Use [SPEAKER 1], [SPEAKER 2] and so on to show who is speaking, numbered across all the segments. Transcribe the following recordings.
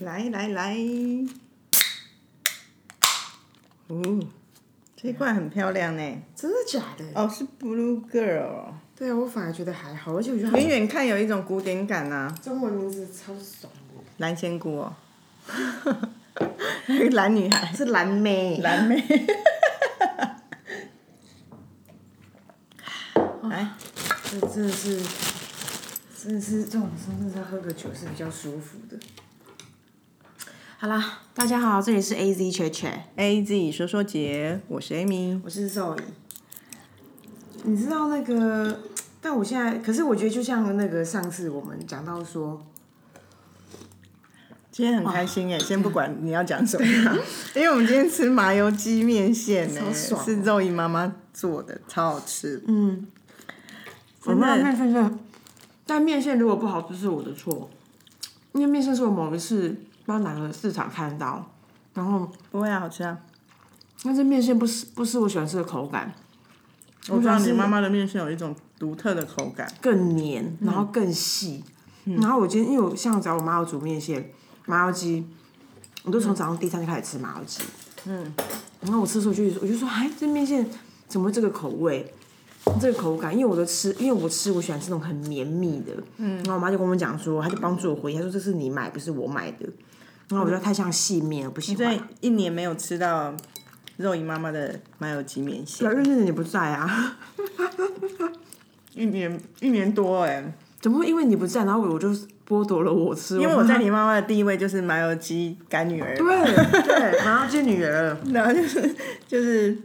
[SPEAKER 1] 来来来，哦，这一罐很漂亮呢。
[SPEAKER 2] 真的假的？
[SPEAKER 1] 哦，是 Blue Girl，
[SPEAKER 2] 对啊，我反而觉得还好，而且我觉得它
[SPEAKER 1] 远远看有一种古典感啊。
[SPEAKER 2] 中文名字超爽的，
[SPEAKER 1] 蓝仙姑哦，那 个蓝女孩，
[SPEAKER 2] 是蓝妹。
[SPEAKER 1] 蓝妹。来，
[SPEAKER 2] 这真的是，真的是这种时候真的是要喝个酒是比较舒服的。好啦，大家好，这里是 A Z 雀雀
[SPEAKER 1] ，A Z 说说姐，我是 Amy。
[SPEAKER 2] 我是 Zoe。你知道那个，但我现在，可是我觉得就像那个上次我们讲到说，
[SPEAKER 1] 今天很开心哎，先不管你要讲什么，因为我们今天吃麻油鸡面线呢，是肉姨妈妈做的，超好吃。
[SPEAKER 2] 嗯，我们面线是，但面线如果不好不是我的错，因为面线是我某一次到哪个市场看到，然后
[SPEAKER 1] 不会啊，好吃啊。
[SPEAKER 2] 但是面线不是不是我喜欢吃的口感，
[SPEAKER 1] 我知道你妈妈的面线有一种独特的口感。
[SPEAKER 2] 更黏，然后更细。然后我今天因为我像找我妈要煮面线、麻油鸡，我都从早上第一餐就开始吃麻油鸡。嗯，然后我吃的时候我就我就说，哎，这面线怎么会这个口味？这个口感，因为我的吃，因为我吃我喜欢吃那种很绵密的，嗯，然后我妈就跟我们讲说，她就帮助我回忆，她说这是你买，不是我买的，然后我觉得太像细面，我不喜欢
[SPEAKER 1] 这。一年没有吃到肉姨妈妈的麻油鸡面线，
[SPEAKER 2] 对，因为那年你不在啊，
[SPEAKER 1] 一年一年多哎，
[SPEAKER 2] 怎么会因为你不在，然后我就剥夺了我吃？
[SPEAKER 1] 因为我在你妈妈的第一位就是麻油鸡干女儿，
[SPEAKER 2] 对对，麻油鸡女儿，
[SPEAKER 1] 然后就是就是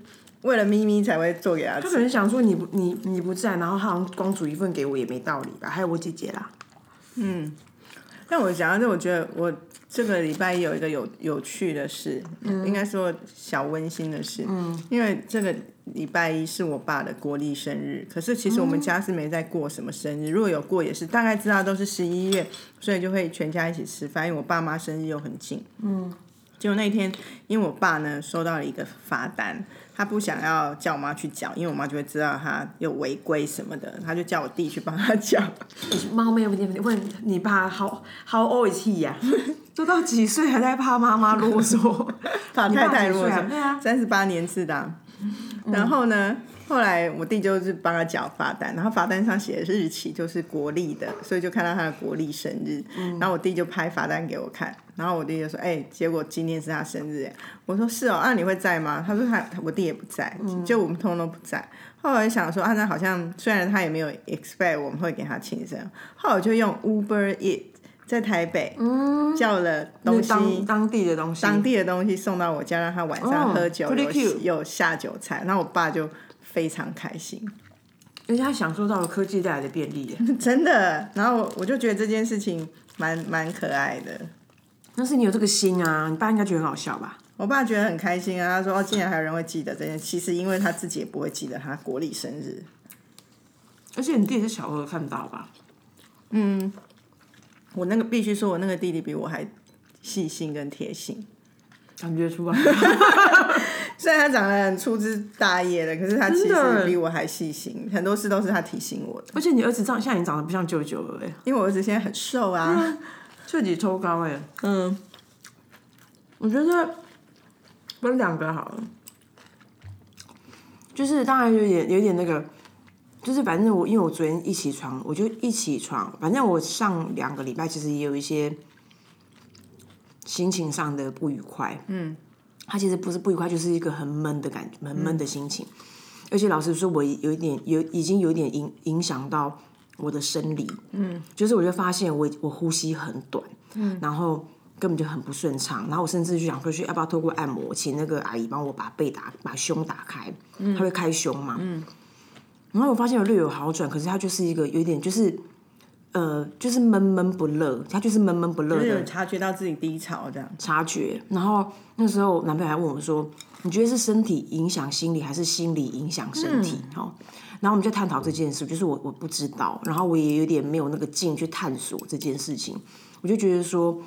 [SPEAKER 1] 为了咪咪才会做给她吃。
[SPEAKER 2] 他可能想说你不你你不在，然后他好像光煮一份给我也没道理吧？还有我姐姐啦，嗯
[SPEAKER 1] 但我讲到这，我觉得我这个礼拜一有一个有有趣的事，应该说小温馨的事。嗯，因为这个礼拜一是我爸的国历生日，可是其实我们家是没在过什么生日，如果有过也是大概知道都是十一月，所以就会全家一起吃饭，因为我爸妈生日又很近。嗯，结果那天因为我爸呢收到了一个罚单。他不想要叫我妈去缴，因为我妈就会知道他有违规什么的，他就叫我弟去帮他缴。
[SPEAKER 2] 猫没有问题，问你爸 how how old is he 呀、都到几岁还在怕妈妈啰嗦？
[SPEAKER 1] 怕太太如果
[SPEAKER 2] 你爸几岁啊对啊
[SPEAKER 1] 三十八年次的啊、然后呢，后来我弟就是帮他缴罚单，然后罚单上写的日期就是国历的，所以就看到他的国历生日。然后我弟就拍罚单给我看，然后我弟就说：“哎、结果今天是他生日。”哎，我说：“是哦，那、你会在吗？”他说他：“我弟也不在，就我们通通都不在。”后来想说，啊，那好像虽然他也没有 expect 我们会给他庆生，后来我就用 Uber Eat 在台北、叫了东西，
[SPEAKER 2] 当当地的东西，
[SPEAKER 1] 当地的东西送到我家，让他晚上
[SPEAKER 2] 哦
[SPEAKER 1] 喝酒有下酒菜，然后我爸就非常开心，
[SPEAKER 2] 而且他享受到了科技带来的便利耶。
[SPEAKER 1] 真的。然后我我就觉得这件事情蛮蛮可爱的。
[SPEAKER 2] 但是你有这个心啊，你爸应该觉得很好笑吧？
[SPEAKER 1] 我爸觉得很开心啊，他说：“哦，竟然还有人会记得这件。”其实因为他自己也不会记得他国历生日，
[SPEAKER 2] 而且你弟弟是小额看到吧？
[SPEAKER 1] 嗯我那个必须说，我那个弟弟比我还细心跟贴心。
[SPEAKER 2] 感觉出来，
[SPEAKER 1] 虽然他长得很粗枝大叶的，可是他其实比我还细心，很多事都是他提醒我的。
[SPEAKER 2] 而且你儿子长现在已经长得不像舅舅了哎，
[SPEAKER 1] 因为我儿子现在很瘦啊，
[SPEAKER 2] 彻底抽高哎。
[SPEAKER 1] 嗯，
[SPEAKER 2] 我觉得分两个好了，就是当然有点有点那个，就是反正我因为我昨天一起床，我就一起床，反正我上两个礼拜其实也有一些心情上的不愉快，嗯，他其实不是不愉快，就是一个很闷的感觉，很闷的心情，而且老实说，我有一点有已经有一点影影响到我的生理，嗯，就是我就发现我我呼吸很短，嗯，然后。根本就很不顺畅，然后我甚至就想说去要不要透过按摩，请那个阿姨帮我把背打把胸打开，她会开胸嘛，嗯，然后我发现我略有好转，可是它就是一个有点就是呃就是闷闷不乐，他就是闷闷不乐的
[SPEAKER 1] 有察觉到自己低潮这样。
[SPEAKER 2] 察觉。然后那时候男朋友还问我说：“你觉得是身体影响心理，还是心理影响身体？”哦、然后我们就探讨这件事，就是我我不知道，然后我也有点没有那个劲去探索这件事情，我就觉得说。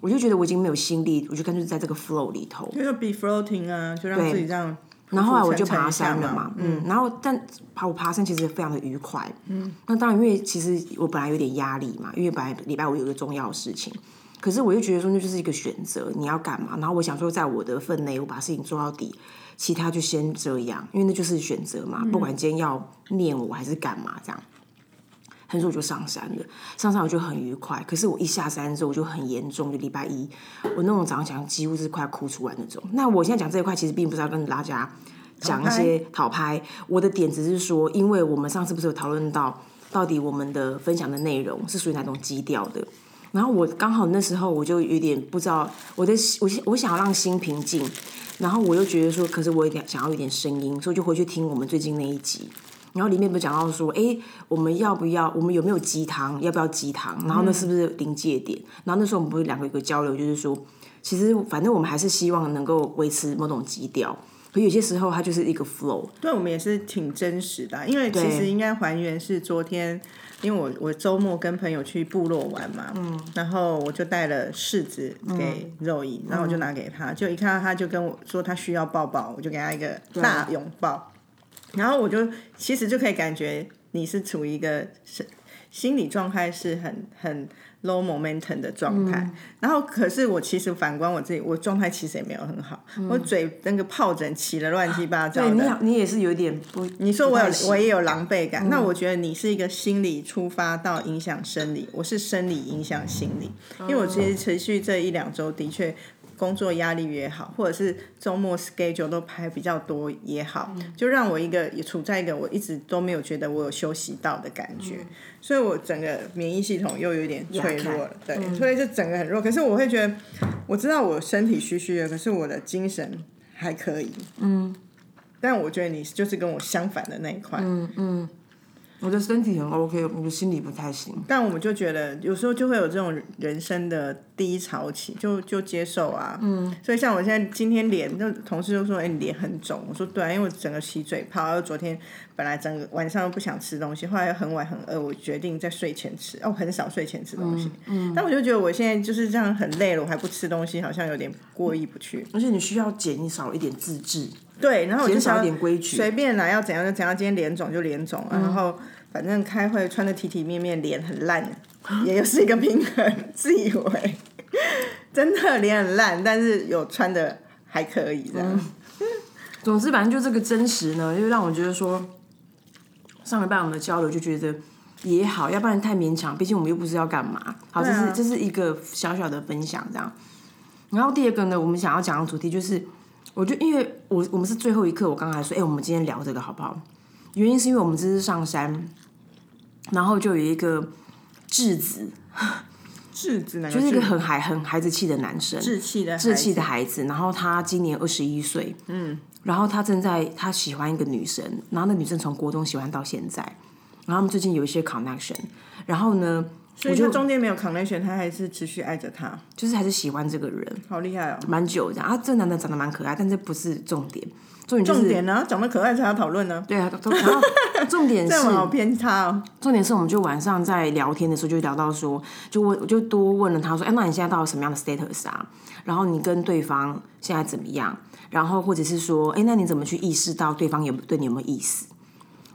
[SPEAKER 2] 我就觉得我已经没有心力，我就干脆在这个 flow 里头。
[SPEAKER 1] 就是 be floating 啊，就让自己这样。
[SPEAKER 2] 然后后来我就爬山了
[SPEAKER 1] 嘛
[SPEAKER 2] 嘛，，嗯，然后但爬我爬山其实非常的愉快，嗯，那当然因为其实我本来有点压力嘛，因为本来礼拜五有一个重要的事情，可是我又觉得说那就是一个选择，你要干嘛？然后我想说，在我的分内，我把事情做到底，其他就先这样，因为那就是选择嘛。不管今天要念我还是干嘛，这样。很说我就上山了，上山我就很愉快。可是我一下山之后，我就很严重，就礼拜一，我那种早上讲几乎是快哭出来那种。那我现在讲这一块，其实并不是要跟大家讲一些讨拍，我的点只是说，因为我们上次不是有讨论到，到底我们的分享的内容是属于哪种基调的。然后我刚好那时候我就有点不知道，我的我我想要让心平静，然后我又觉得说，可是我有点想要有点声音，所以就回去听我们最近那一集。然后里面不是讲到说，哎，我们要不要？我们有没有鸡汤？要不要鸡汤？然后那是不是临界点？然后那时候我们不是两个有个交流，就是说，其实反正我们还是希望能够维持某种基调。可有些时候它就是一个 flow。
[SPEAKER 1] 对，我们也是挺真实的，因为其实应该还原是昨天，因为我我周末跟朋友去部落玩嘛，嗯，然后我就带了柿子给肉姨，然后我就拿给他，就一看到他就跟我说他需要抱抱，我就给他一个大拥抱。然后我就其实就可以感觉你是处于一个是心理状态是很很 low momentum 的状态。然后可是我其实反观我自己，我状态其实也没有很好，我嘴那个疱疹起了乱七八糟的。
[SPEAKER 2] 对，你你也是有点不，
[SPEAKER 1] 你说我有我也有狼狈感。那我觉得你是一个心理出发到影响生理，我是生理影响心理。因为我其实持续这一两周的确。工作压力也好，或者是周末 schedule 都排比较多也好，就让我一个也处在一个我一直都没有觉得我有休息到的感觉，所以我整个免疫系统又有点脆弱了，对，所以就整个很弱。可是我会觉得，我知道我身体虚虚的，可是我的精神还可以，嗯。但我觉得你就是跟我相反的那一块，
[SPEAKER 2] 嗯嗯。我的身体很 OK，我的心理不太行。
[SPEAKER 1] 但我们就觉得有时候就会有这种人生的低潮期，就就接受啊。嗯。所以像我现在今天脸，就同事就说：“哎，你脸很肿。”我说：“对啊，因为我整个起嘴泡，然后昨天本来整个晚上又不想吃东西，后来又很晚很饿，我决定在睡前吃。哦，很少睡前吃东西。嗯。但我就觉得我现在就是这样很累了，我还不吃东西，好像有点过意不去。
[SPEAKER 2] 而且你需要减少一点自制。
[SPEAKER 1] 对，然后我就
[SPEAKER 2] 少一点规矩，
[SPEAKER 1] 随便来要怎样就怎样。今天脸肿就脸肿，然后。反正开会穿的体体面面，脸很烂，也又是一个平衡。自以为 真的脸很烂，但是有穿的还可以这样。
[SPEAKER 2] 总之，反正就这个真实呢，就让我觉得说，上礼拜我们的交流就觉得也好，要不然太勉强。毕竟我们又不是要干嘛。好，这是这是一个小小的分享这样。然后第二个呢，我们想要讲的主题就是，我就因为我我们是最后一刻，我刚才说，哎，我们今天聊这个好不好？原因是因为我们这次上山。然后就有一个质子，
[SPEAKER 1] 质子
[SPEAKER 2] 就是一个很孩很孩子气的男生，
[SPEAKER 1] 稚气的
[SPEAKER 2] 稚气的孩子。然后他今年二十一岁，嗯，然后他正在他喜欢一个女生，然后那女生从国中喜欢到现在，然后他们最近有一些 connection，然后呢，
[SPEAKER 1] 所以他中间没有 connection，他还是持续爱着他，
[SPEAKER 2] 就是还是喜欢这个人，
[SPEAKER 1] 好厉害哦，
[SPEAKER 2] 蛮久这样。啊，这男的长得蛮可爱，但这不是重点。重点
[SPEAKER 1] 重点呢，长得可爱才要讨论呢。
[SPEAKER 2] 对啊，然后重点是
[SPEAKER 1] 好偏差哦。
[SPEAKER 2] 重点是我们就晚上在聊天的时候就聊到说，就问我就多问了他说，哎，那你现在到了什么样的 status 啊？然后你跟对方现在怎么样？然后或者是说，哎，那你怎么去意识到对方有对你有没有意思？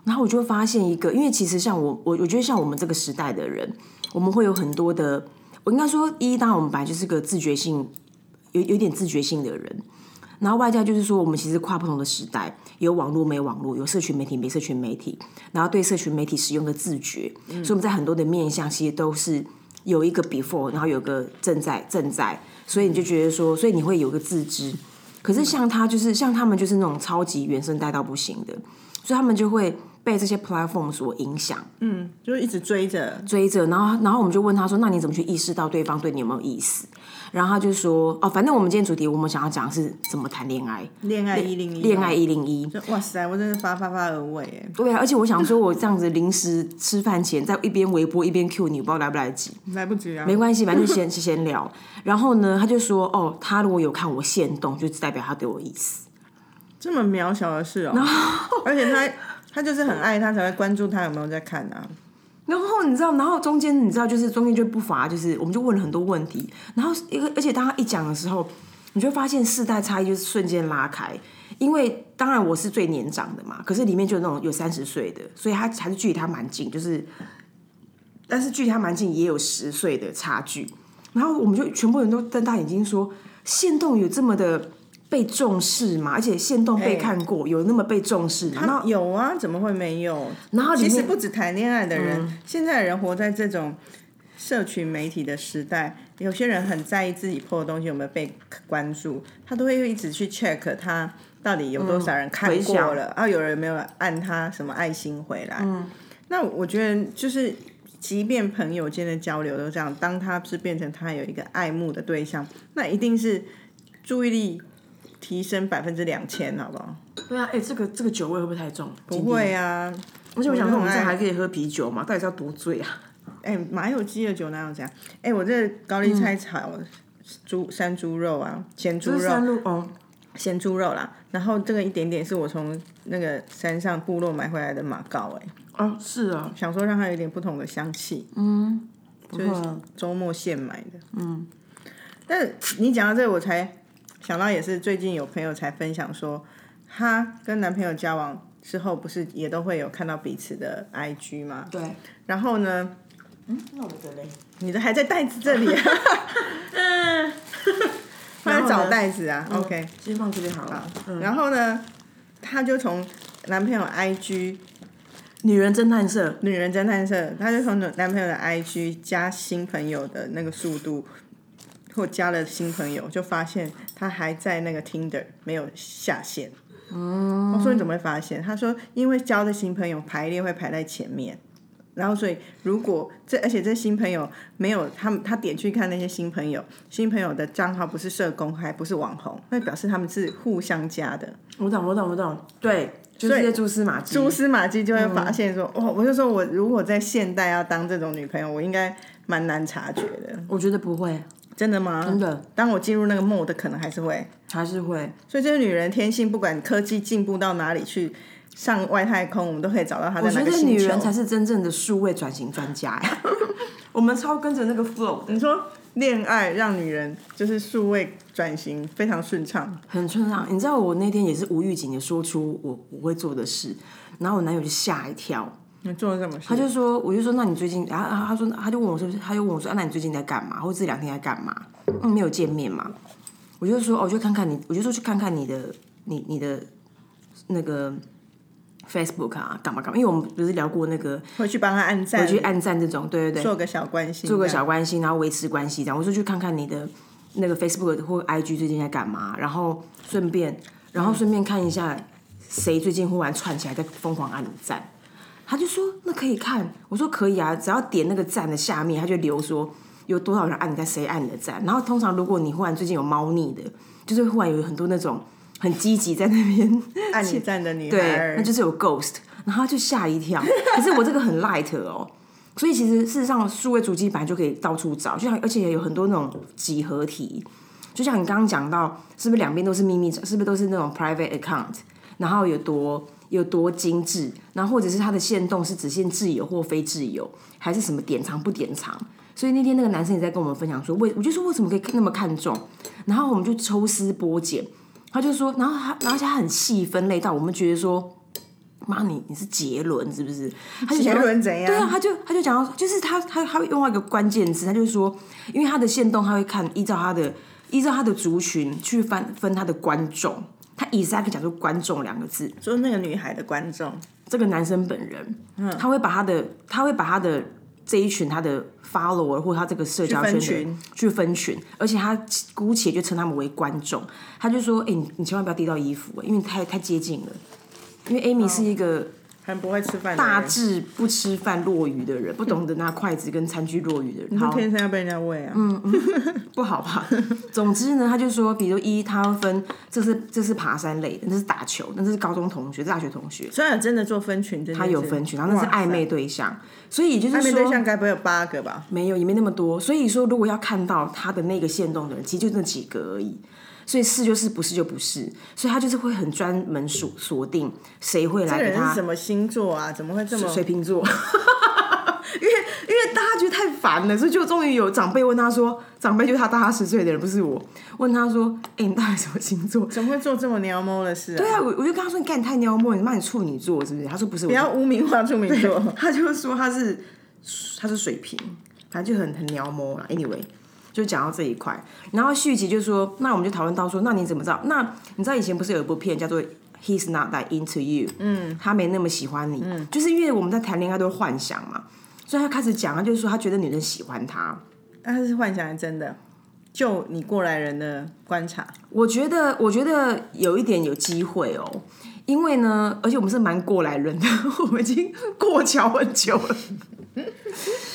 [SPEAKER 2] 然后我就发现一个，因为其实像我我我觉得像我们这个时代的人，我们会有很多的，我应该说一，当然我们本来就是个自觉性有有点自觉性的人。然后外加就是说，我们其实跨不同的时代，有网络没网络，有社群媒体没社群媒体，然后对社群媒体使用的自觉，所以我们在很多的面向其实都是有一个 before，然后有个正在正在，所以你就觉得说，所以你会有个自知。可是像他就是像他们就是那种超级原生带到不行的，所以他们就会被这些 platform 所影响，
[SPEAKER 1] 嗯，就一直追着
[SPEAKER 2] 追着，然后然后我们就问他说，那你怎么去意识到对方对你有没有意思？然后他就说：“哦，反正我们今天主题，我们想要讲的是怎么谈恋爱。
[SPEAKER 1] 恋爱一零一，
[SPEAKER 2] 恋爱一零一。
[SPEAKER 1] 哇塞，我真的发发发而为哎。
[SPEAKER 2] 对啊，而且我想说，我这样子临时吃饭前，在一边微波一边 Q 你，不知道来不来得及。
[SPEAKER 1] 来不及啊。
[SPEAKER 2] 没关系，反正先先聊。然后呢，他就说：哦，他如果有看我现动，就代表他对我意思。
[SPEAKER 1] 这么渺小的事哦。而且他他就是很爱他，才会关注他有没有在看啊。”
[SPEAKER 2] 然后你知道，然后中间你知道，就是中间就不乏，就是我们就问了很多问题。然后一个，而且当他一讲的时候，你就发现世代差异就是瞬间拉开。因为当然我是最年长的嘛，可是里面就有那种有三十岁的，所以他还是距离他蛮近。就是，但是距离他蛮近也有十岁的差距。然后我们就全部人都瞪大眼睛说，限动有这么的被重视嘛？而且线动被看过，有那么被重视吗？然后
[SPEAKER 1] 有啊，怎么会没有？
[SPEAKER 2] 然后
[SPEAKER 1] 其实不止谈恋爱的人，现在的人活在这种社群媒体的时代，有些人很在意自己 PO 的东西有没有被关注，他都会一直去 check 他到底有多少人看过了，啊，有人没有按他什么爱心回来。那我觉得就是。即便朋友间的交流都这样，当他是变成他有一个爱慕的对象，那一定是注意力提升百分之两千，好不好？
[SPEAKER 2] 对啊，哎、这个这个酒味会不会太重？
[SPEAKER 1] 不会啊，
[SPEAKER 2] 而且我想说，我们这还可以喝啤酒嘛？到底是要多醉啊？
[SPEAKER 1] 哎、马有鸡的酒哪有这样？哎、我这高丽菜炒猪山猪肉啊，咸猪肉，
[SPEAKER 2] 哦，
[SPEAKER 1] 咸猪肉啦。然后这个一点点是我从那个山上部落买回来的马告、哎，
[SPEAKER 2] 哦，是啊，
[SPEAKER 1] 想说让它有点不同的香气，嗯
[SPEAKER 2] 就是
[SPEAKER 1] 周末现买的。嗯，但是你讲到这个，我才想到，也是最近有朋友才分享说，她跟男朋友交往之后，不是也都会有看到彼此的 IG 吗？
[SPEAKER 2] 对。
[SPEAKER 1] 然后呢，嗯
[SPEAKER 2] 那我的嘞？
[SPEAKER 1] 你的还在袋子这里、啊，嗯，他在找袋子啊。OK，
[SPEAKER 2] 先放这边好了。嗯，
[SPEAKER 1] 然后呢，她就从男朋友 IG
[SPEAKER 2] 女人侦探社，
[SPEAKER 1] 女人侦探社，她就从男朋友的 IG 加新朋友的那个速度，或加了新朋友，就发现他还在那个 Tinder 没有下线。嗯，我说你怎么会发现？他说因为交的新朋友排列会排在前面。然后，所以如果这，而且这新朋友没有他们，他点去看那些新朋友，新朋友的账号不是社工还，不是网红，那表示他们是互相加的。
[SPEAKER 2] 我懂，我懂，我懂。对，就是蛛丝马迹。
[SPEAKER 1] 蛛丝马迹就会发现说，哦，我就说我如果在现代要当这种女朋友，我应该蛮难察觉的。
[SPEAKER 2] 我觉得不会，
[SPEAKER 1] 真的吗？
[SPEAKER 2] 真的
[SPEAKER 1] 当我进入那个 mode，可能还是会。
[SPEAKER 2] 还是会。
[SPEAKER 1] 所以这个女人天性，不管科技进步到哪里去，上外太空，我们都可以找到她
[SPEAKER 2] 我觉得
[SPEAKER 1] 在哪个星球。
[SPEAKER 2] 女人才是真正的数位转型专家呀。我们超跟着那个 flow 的，
[SPEAKER 1] 你说恋爱让女人就是数位转型非常顺畅，
[SPEAKER 2] 很顺畅。你知道我那天也是无预警的说出我我会做的事，然后我男友就吓一跳，
[SPEAKER 1] 你做了什么事？
[SPEAKER 2] 他就说，我就说，那你最近，然后他说，他就问我是不是，他就问我说，啊，那你最近在干嘛？或者这两天在干嘛？嗯，没有见面嘛？我就说，哦，我就看看你，我就说去看看你的，你你的那个 Facebook 啊，干嘛干嘛？因为我们不是聊过那个
[SPEAKER 1] 回去帮他按赞，
[SPEAKER 2] 回去按赞这种，对对对，
[SPEAKER 1] 做个小关心，
[SPEAKER 2] 做个小关心，然后维持关系这样。我说去看看你的那个 Facebook 或 IG 最近在干嘛，然后顺便，然后顺便看一下谁最近忽然串起来在疯狂按你赞。他就说那可以看，我说可以啊，只要点那个赞的下面，他就留说有多少人按你在，谁按你的赞。然后通常如果你忽然最近有猫腻的，就是忽然有很多那种很积极在那边
[SPEAKER 1] 按你赞的女
[SPEAKER 2] 对，
[SPEAKER 1] 孩儿，
[SPEAKER 2] 那就是有 ghost，然后他就吓一跳。可是我这个很 light 哦，所以其实事实上数位主机本来就可以到处找，就像而且有很多那种几何题，就像你刚刚讲到，是不是两边都是秘密，是不是都是那种 private account，然后有多有多精致，然后或者是它的限动是只限自由或非自由，还是什么典藏不典藏。所以那天那个男生也在跟我们分享说，为我就说为什么可以那么看重，然后我们就抽丝剥茧，他就说，然后他，然后他很细分类到我们觉得说，妈你你是杰伦是不是？他就
[SPEAKER 1] 杰伦怎样？
[SPEAKER 2] 对啊，他就他就讲到，就是他他他会用到一个关键字，他就说，因为他的线动他会看依照他的依照他的族群去分分他的观众，他 exactly 讲出观众两个字，
[SPEAKER 1] 就是那个女孩的观众，
[SPEAKER 2] 这个男生本人，嗯。他会把他的他会把他的这一群他的 follower 或他这个社交圈的
[SPEAKER 1] 去分群。
[SPEAKER 2] 去分群，而且他姑且就称他们为观众，他就说，哎、你你千万不要滴到衣服，因为太太接近了。因为 Amy 是一个
[SPEAKER 1] 很不会吃饭
[SPEAKER 2] 大，致不吃饭落鱼的人，不懂得拿筷子跟餐具落鱼的人，好
[SPEAKER 1] 天生要被人家喂啊。
[SPEAKER 2] 嗯不好吧？总之呢，他就说，比如一，他要分，这是这是爬山类的，那是打球，那是高中同学，大学同学，
[SPEAKER 1] 虽然真的做分群，
[SPEAKER 2] 他有分群，然后那是暧昧对象，所以也就是
[SPEAKER 1] 暧昧对象该不会有八个吧？
[SPEAKER 2] 没有，也没那么多。所以说，如果要看到他的那个线动的人，其实就那几个而已。所以是就是，不是就不是，所以他就是会很专门锁锁定谁会来给他
[SPEAKER 1] 个人是什么星座啊？怎么会这么？
[SPEAKER 2] 水瓶座。因为因为大家觉得太烦了，所以就终于有长辈问他说，长辈就是他大他十岁的人，不是我，问他说，哎、你到底什么星座？
[SPEAKER 1] 怎么会做这么撩猫的事啊？
[SPEAKER 2] 对啊，我我就跟他说，你干你太撩猫，你骂你处女座是不是？他说不是，
[SPEAKER 1] 不要污名化处女座。
[SPEAKER 2] 他就说他是他是水瓶，反正就很很撩摸啦。Anyway，就讲到这一块，然后续集就说，那我们就讨论到说，那你怎么知道？那你知道以前不是有一部片叫做《He's Not That Into You》？嗯，他没那么喜欢你，嗯，就是因为我们在谈恋爱都是幻想嘛，所以他开始讲，他就是说他觉得女人喜欢他，
[SPEAKER 1] 但是幻想还是真的。就你过来人的观察，
[SPEAKER 2] 我觉得，我觉得有一点有机会哦，因为呢，而且我们是蛮过来人的，我们已经过桥很久了，因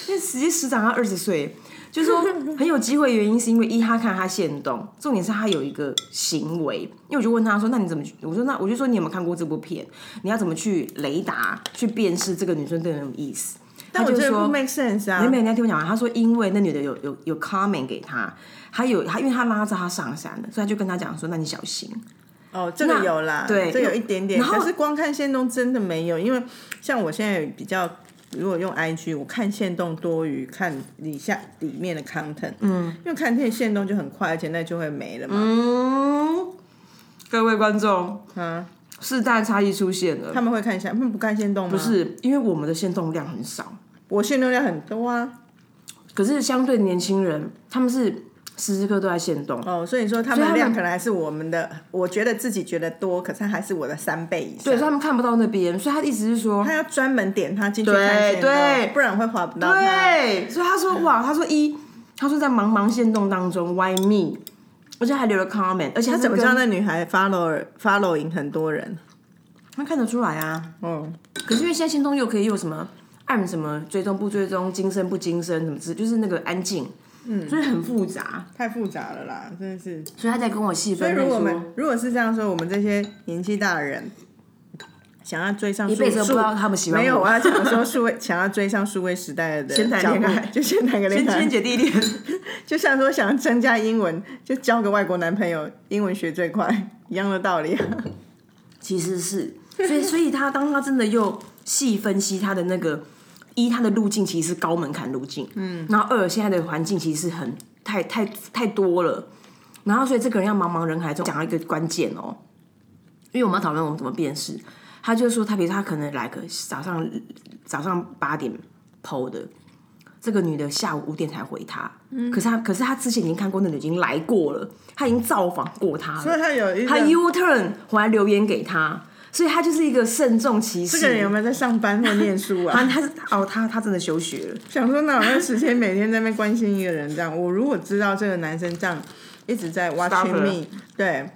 [SPEAKER 2] 为实际师长他二十岁，就是说 很有机会，原因是因为一他看他现动，重点是他有一个行为，因为我就问他说，那你怎么？我说那我就说你有没有看过这部片？你要怎么去雷达去辨识这个女生对你什么意思？
[SPEAKER 1] 但我觉得不 make sense 啊！
[SPEAKER 2] 没没，你要听我讲完。他说，因为那女的有有有 comment 给他，还有他，因为他拉着他上山了，所以他就跟他讲说：“那你小心。”
[SPEAKER 1] 哦，这个有啦，
[SPEAKER 2] 对，
[SPEAKER 1] 这有一点点。可是光看线动真的没有，因为像我现在比较，如果用 IG，我看线动多于看底下里面的 content。嗯，因为看片线动就很快，而且那就会没了嘛。
[SPEAKER 2] 嗯，各位观众，嗯，世代差异出现了。
[SPEAKER 1] 他们会看一下，他们不看线动吗？
[SPEAKER 2] 不是，因为我们的线动量很少。
[SPEAKER 1] 我线动量很多啊，
[SPEAKER 2] 可是相对年轻人，他们是时时刻都在限动
[SPEAKER 1] 哦，所以说他们量可能还是我们的，我觉得自己觉得多，可是还是我的三倍以上。
[SPEAKER 2] 对，他们看不到那边，所以他的意思是说，
[SPEAKER 1] 他要专门点他进去看限动，不然会划不到。
[SPEAKER 2] 对，所以他说哇，他说一，他说在茫茫限动当中，Why me？而且还留了 comment，而且
[SPEAKER 1] 他怎么知道那女孩 follow following 很多人？
[SPEAKER 2] 他看得出来啊。嗯，可是因为现在限动又可以有什么？按什么追踪不追踪，今生不今生，什么之，就是那个安静，嗯，所以很复杂，
[SPEAKER 1] 太复杂了啦，真的是。
[SPEAKER 2] 所以他在跟我细分。
[SPEAKER 1] 所以如果我们如果是这样说，我们这些年纪大的人想要追上，
[SPEAKER 2] 一辈子不知道他们喜欢
[SPEAKER 1] 没有，我要讲说数位 想要追上数位时代的，
[SPEAKER 2] 先谈恋爱，
[SPEAKER 1] 就先谈个恋爱，
[SPEAKER 2] 先姐弟恋，
[SPEAKER 1] 就像说想要增加英文，就交个外国男朋友，英文学最快，一样的道理。
[SPEAKER 2] 啊其实是，所以 所以他当他真的又细分析他的那个。一，它的路径其实是高门槛路径，嗯，然后二，现在的环境其实是很太太太多了，然后所以这个人要茫茫人海中讲到一个关键哦，因为我们要讨论我们怎么辨识，他就说他比如他可能来个早上早上八点剖的，这个女的下午五点才回他，嗯，可是他可是他之前已经看过那女已经来过了，他已经造访过他了，
[SPEAKER 1] 所以他有一
[SPEAKER 2] 他 U turn 回来留言给他。所以他就是一个慎重其事。
[SPEAKER 1] 这个人有没有在上班或念书
[SPEAKER 2] 啊？他是哦，他他真的休学了。
[SPEAKER 1] 想说哪有那时间每天在那边关心一个人这样？我如果知道这个男生这样一直在 watching me，对，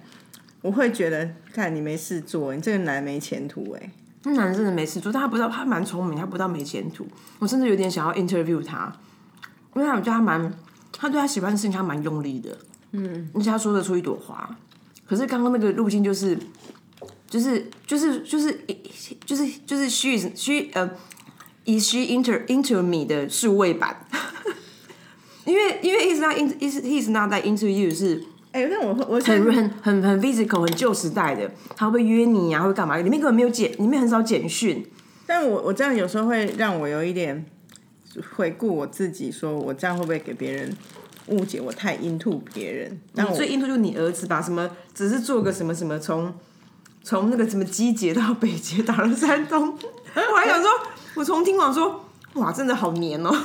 [SPEAKER 1] 我会觉得看你没事做，你这个男没前途哎。
[SPEAKER 2] 那男真的没事做，但他不知道他蛮聪明，他不知道没前途。我甚至有点想要 interview 他，因为我觉得他蛮，他对他喜欢的事情他蛮用力的，嗯，而且他说得出一朵花。可是刚刚那个路径就是。就是就是就是就是就是 she is she 呃 is she inter into me 的数位版，因为因为 is not in is he's not that into you 是
[SPEAKER 1] 哎，那我我
[SPEAKER 2] 很很很很 physical 很旧时代的，他会约你啊，会干嘛？里面根本没有简，里面很少简讯。
[SPEAKER 1] 但我我这样有时候会让我有一点回顾我自己，说我这样会不会给别人误解我太 into 别人？
[SPEAKER 2] 那最 into 就是你儿子吧？什么只是做个什么什么从。从那个什么基捷到北捷打了山东，我还想说，我从听网说，哇，真的好黏哦。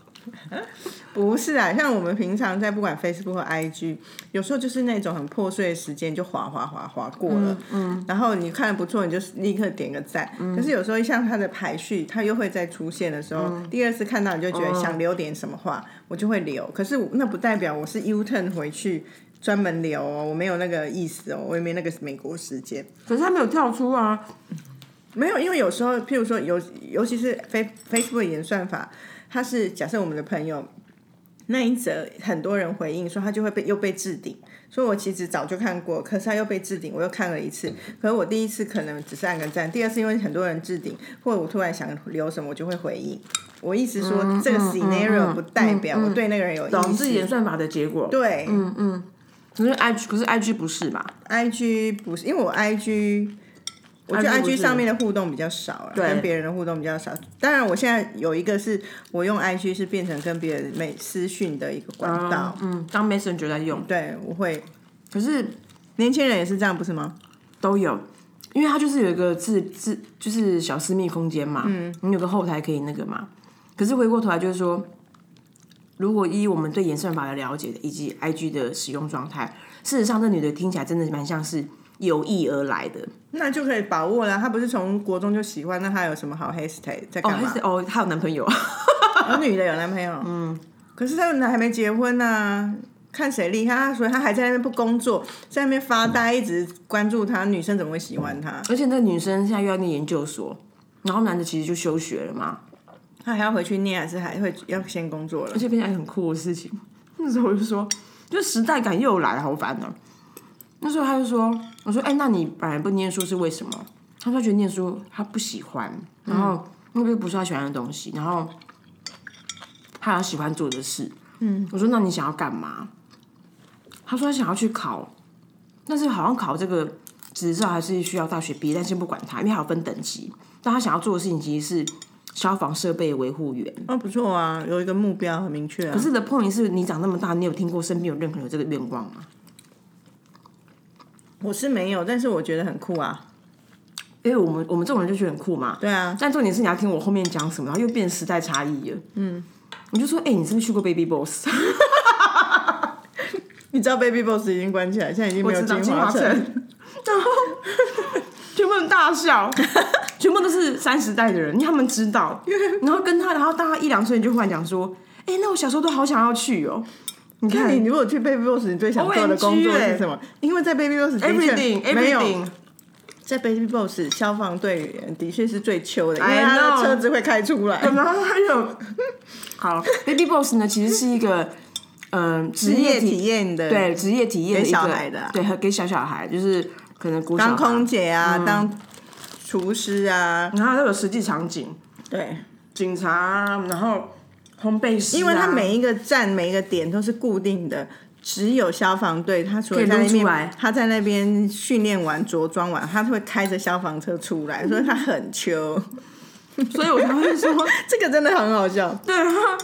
[SPEAKER 1] 不是啊，像我们平常在不管 Facebook 和 IG，有时候就是那种很破碎的时间就划划划划过了，嗯，然后你看的不错，你就立刻点个赞。可是有时候像它的排序，它又会再出现的时候，第二次看到你就觉得想留点什么话，我就会留。可是那不代表我是 U turn 回去。专门留哦，我没有那个意思哦，我也没那个美国时间。
[SPEAKER 2] 可是他没有跳出啊，
[SPEAKER 1] 没有，因为有时候，譬如说，尤尤其是 Face Facebook 演算法，它是假设我们的朋友那一则很多人回应说，他就会被又被置顶。所以我其实早就看过，可是他又被置顶，我又看了一次。可是我第一次可能只是按个赞，第二次因为很多人置顶，或者我突然想留什么，我就会回应。我意思说，这个 scenario 不代表我对那个人有意
[SPEAKER 2] 思。是演算法的结果。
[SPEAKER 1] 对，嗯嗯。
[SPEAKER 2] 可是 I G 可是 I G 不是吧
[SPEAKER 1] ？I G 不是，因为我 I G，我觉得 I G 上面的互动比较少，跟别人的互动比较少。当然，我现在有一个是我用 I G 是变成跟别人每私讯的一个管道，
[SPEAKER 2] 嗯，当 Messenger 在用。
[SPEAKER 1] 对，我会。
[SPEAKER 2] 可是
[SPEAKER 1] 年轻人也是这样，不是吗？
[SPEAKER 2] 都有，因为它就是有一个自自就是小私密空间嘛，嗯，你有个后台可以那个嘛。可是回过头来就是说。如果依我们对演算法的了解以及 IG 的使用状态，事实上这女的听起来真的蛮像是有意而来的。
[SPEAKER 1] 那就可以把握了。她不是从国中就喜欢，那她有什么好 hesitate 在
[SPEAKER 2] 哦，
[SPEAKER 1] 干嘛
[SPEAKER 2] 哦，她有男朋友，
[SPEAKER 1] 有女的有男朋友，嗯，可是他们还没结婚呢、看谁厉害，他所以他还在那边不工作，在那边发呆，一直关注他，女生怎么会喜欢他？
[SPEAKER 2] 而且那女生现在又要念研究所，然后男的其实就休学了嘛，
[SPEAKER 1] 他还要回去念，还是还会要先工作了
[SPEAKER 2] 而？且变成很酷的事情。那时候我就说，就时代感又来了，好烦哦、那时候他就说，我说，哎、那你本来不念书是为什么？他说觉得念书他不喜欢，然后那个不是他喜欢的东西，然后他有喜欢做的事。嗯，我说那你想要干嘛？他说他想要去考，但是好像考这个执照还是需要大学毕业，但先不管他，因为还有分等级。但他想要做的事情其实是消防设备维护员。
[SPEAKER 1] 哦，不错啊，有一个目标很明确啊。
[SPEAKER 2] 可是的 point 是你长那么大，你有听过身边有任何人有这个愿望吗？
[SPEAKER 1] 我是没有，但是我觉得很酷啊。
[SPEAKER 2] 因为我们我们这种人就觉得很酷嘛。
[SPEAKER 1] 对啊，
[SPEAKER 2] 但重点是你要听我后面讲什么，然后又变时代差异了。嗯，我就说，哎、你是不是去过 Baby Boss？
[SPEAKER 1] 你知道 Baby Boss 已经关起来，现在已经没有金华城。
[SPEAKER 2] 然后 全部人大笑，全部都是三十代的人，因为他们知道。然后跟他，然后大他一两岁，你就忽然讲说，哎、那我小时候都好想要去哦。你看
[SPEAKER 1] 你如果去 Baby Boss，你最想做的工作是什么？因为在 Baby Boss 的确
[SPEAKER 2] ，everything
[SPEAKER 1] 没有
[SPEAKER 2] everything，
[SPEAKER 1] 在 Baby Boss 消防队员的确是最秋的，因为
[SPEAKER 2] I
[SPEAKER 1] 他的车子会开出来。
[SPEAKER 2] 然后还有，好，Baby Boss 呢，其实是一个嗯职
[SPEAKER 1] 职业
[SPEAKER 2] 体
[SPEAKER 1] 体验的，
[SPEAKER 2] 对职业体验
[SPEAKER 1] 给小孩的啊
[SPEAKER 2] 对，和给小小孩，就是可能
[SPEAKER 1] 当空
[SPEAKER 2] 姐，
[SPEAKER 1] 姐啊，当厨师啊，
[SPEAKER 2] 然后都有实际场景，
[SPEAKER 1] 对，
[SPEAKER 2] 警察啊，然后烘焙师啊，
[SPEAKER 1] 因为他每一个站每一个点都是固定的。只有消防队，他除了在那边
[SPEAKER 2] 撸出来，
[SPEAKER 1] 他在那边训练完、着装完，他会开着消防车出来，所以他很秋。
[SPEAKER 2] 所以我才会说，
[SPEAKER 1] 这个真的很好笑。
[SPEAKER 2] 对啊，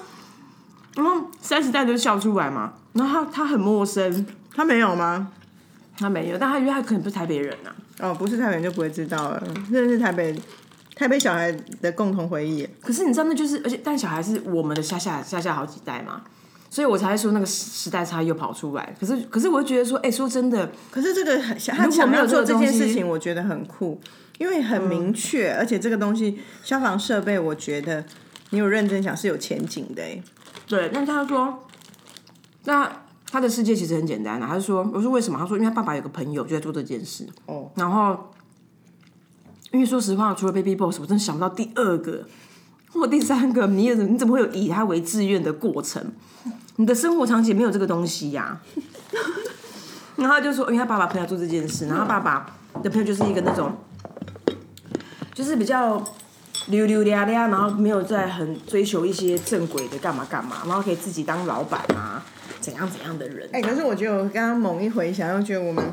[SPEAKER 2] 然后三十代就笑出来嘛，然后他他很陌生，
[SPEAKER 1] 他没有吗？
[SPEAKER 2] 他没有，但他因为他可能不是台北人啊，
[SPEAKER 1] 哦，不是台北人就不会知道了，这是台北台北小孩的共同回忆。
[SPEAKER 2] 可是你知道那就是，而且但小孩是我们的下下下下好几代嘛，所以我才会说那个时时代差又跑出来。可是可是我就觉得说，哎、说真的，
[SPEAKER 1] 可是这个
[SPEAKER 2] 如果没有
[SPEAKER 1] 想要做
[SPEAKER 2] 这
[SPEAKER 1] 件事情，我觉得很酷，因为很明确，而且这个东西消防设备，我觉得你有认真想是有前景的哎。
[SPEAKER 2] 对，那他说，那他的世界其实很简单啊。他就说，我说为什么？他说，因为他爸爸有个朋友就在做这件事。
[SPEAKER 1] 哦，
[SPEAKER 2] 然后，因为说实话，除了 Baby Boss，我真的想不到第二个或第三个，你也你怎么会有以他为志愿的过程？你的生活场景没有这个东西呀、然后他就说，因为他爸爸朋友做这件事，然后他爸爸的朋友就是一个那种，就是比较溜溜达达，然后没有在很追求一些正轨的干嘛干嘛，然后可以自己当老板啊，怎样怎样的人。
[SPEAKER 1] 哎、可是我觉得我刚刚猛一回想，又觉得我们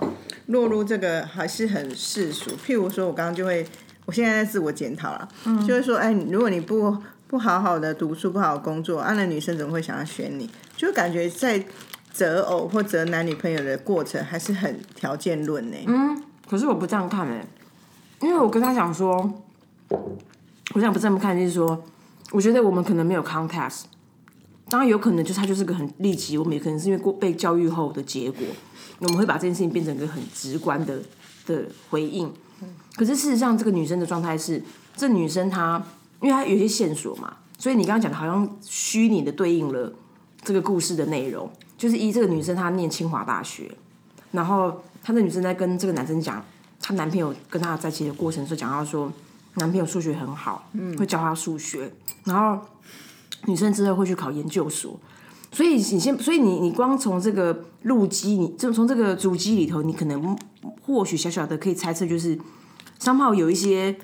[SPEAKER 1] 落入这个还是很世俗。譬如说，我刚刚就会，我现在在自我检讨了，就会说，哎、如果你不不好好的读书，不好好工作，啊，那女生怎么会想要选你？就感觉在择偶或择男女朋友的过程还是很条件论呢。
[SPEAKER 2] 嗯可是我不这样看哎、因为我跟他讲说，我想不这么看，就是说，我觉得我们可能没有 context，当然有可能就是他就是个很立即，我们也可能是因为过被教育后的结果，我们会把这件事情变成一个很直观的的回应。可是事实上，这个女生的状态是，这女生她因为她有些线索嘛，所以你刚刚讲的好像虚拟的对应了这个故事的内容，就是一这个女生她念清华大学，然后她的女生在跟这个男生讲，她男朋友跟她在一起的过程，时候讲到说，男朋友数学很好，嗯会教她数学，然后女生之后会去考研究所，所以你先，所以你你光从这个路基，你就从这个主机里头，你可能或许小小的可以猜测，就是商炮有一些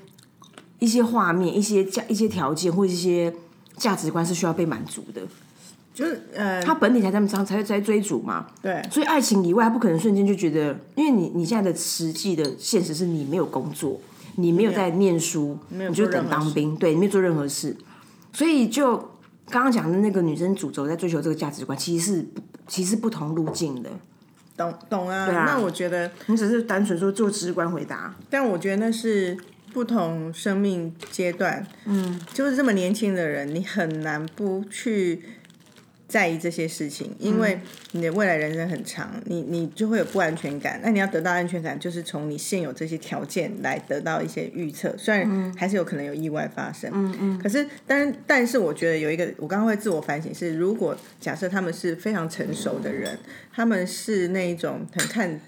[SPEAKER 2] 一些画面、一些价、一些条件或者一些价值观是需要被满足的，
[SPEAKER 1] 就是呃，
[SPEAKER 2] 他本体才这么才才在追逐嘛，
[SPEAKER 1] 对，
[SPEAKER 2] 所以爱情以外，他不可能瞬间就觉得，因为你你现在的实际的现实是你没有工作，你没有在念书，
[SPEAKER 1] 有
[SPEAKER 2] 你就等当兵，对，你没有做任何事，所以就刚刚讲的那个女生主轴在追求这个价值观，其实是不其实不同路径的。
[SPEAKER 1] 懂懂啊。
[SPEAKER 2] 啊
[SPEAKER 1] 那我觉得，
[SPEAKER 2] 你只是单纯说做直观回答，
[SPEAKER 1] 但我觉得那是不同生命阶段，嗯，就是这么年轻的人，你很难不去在意这些事情，因为你的未来人生很长，你你就会有不安全感。那你要得到安全感，就是从你现有这些条件来得到一些预测。虽然还是有可能有意外发生，嗯嗯。可是，但但是我觉得有一个，我刚刚会自我反省是，如果假设他们是非常成熟的人，他们是那一种很看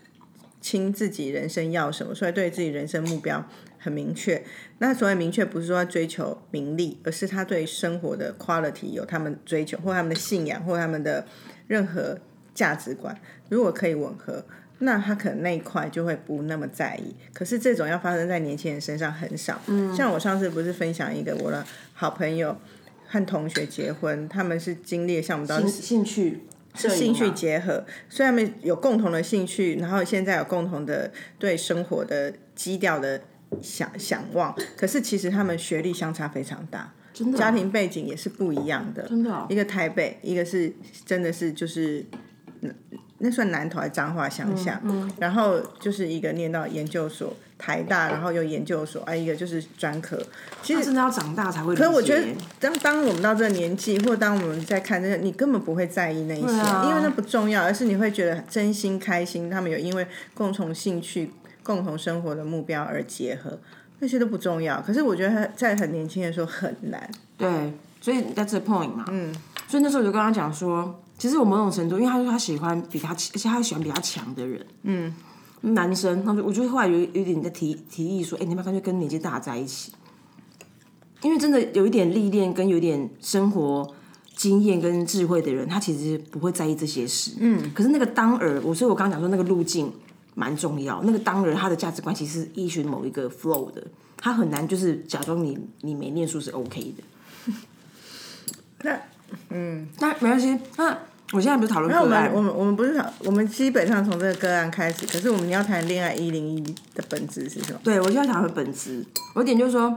[SPEAKER 1] 清自己人生要什么，所以对自己人生目标很明确。那所谓明确，不是说追求名利，而是他对生活的 quality 有他们追求，或他们的信仰，或他们的任何价值观，如果可以吻合，那他可能那一块就会不那么在意。可是这种要发生在年轻人身上很少。嗯，像我上次不是分享一个我的好朋友和同学结婚，他们是经历像我们当时
[SPEAKER 2] 兴趣
[SPEAKER 1] 是兴趣结合，虽然们有共同的兴趣，然后现在有共同的对生活的基调的。想想望，可是其实他们学历相差非常大，
[SPEAKER 2] 真的，
[SPEAKER 1] 家庭背景也是不一样的，
[SPEAKER 2] 真的。
[SPEAKER 1] 一个台北，一个是真的是就是那那算南投还是彰化乡下，嗯，然后就是一个念到研究所台大，然后又研究所，哎，一个就是专科。其实
[SPEAKER 2] 真的要长大才会。
[SPEAKER 1] 可是我觉得，当当我们到这个年纪，或当我们在看这个，你根本不会在意那一些，因为那不重要，而是你会觉得真心开心。他们有因为共同兴趣。共同生活的目标而结合，那些都不重要。可是我觉得在很年轻的时候很难。
[SPEAKER 2] 对，所以 that's the point 嘛。嗯。所以那时候我就跟他讲说，其实我某种程度，因为他说他喜欢比他，而且他喜欢比他强的人。嗯。男生，他说我就后来有有点在提提议说，哎，你要不要干脆跟年纪大在一起？因为真的有一点历练跟有点生活经验跟智慧的人，他其实不会在意这些事。嗯。可是那个当儿，我所以我刚刚讲说那个路径。蛮重要，那个当人他的价值观其实是依循某一个 flow 的，他很难就是假装你你没念书是 OK 的。
[SPEAKER 1] 那嗯，
[SPEAKER 2] 那没关系。那我现在不是讨论个案，
[SPEAKER 1] 我们我们不是讨，我们基本上从这个个案开始。可是我们要谈恋爱一零一的本质是什么？
[SPEAKER 2] 对我现在讨论本质，我点就是说，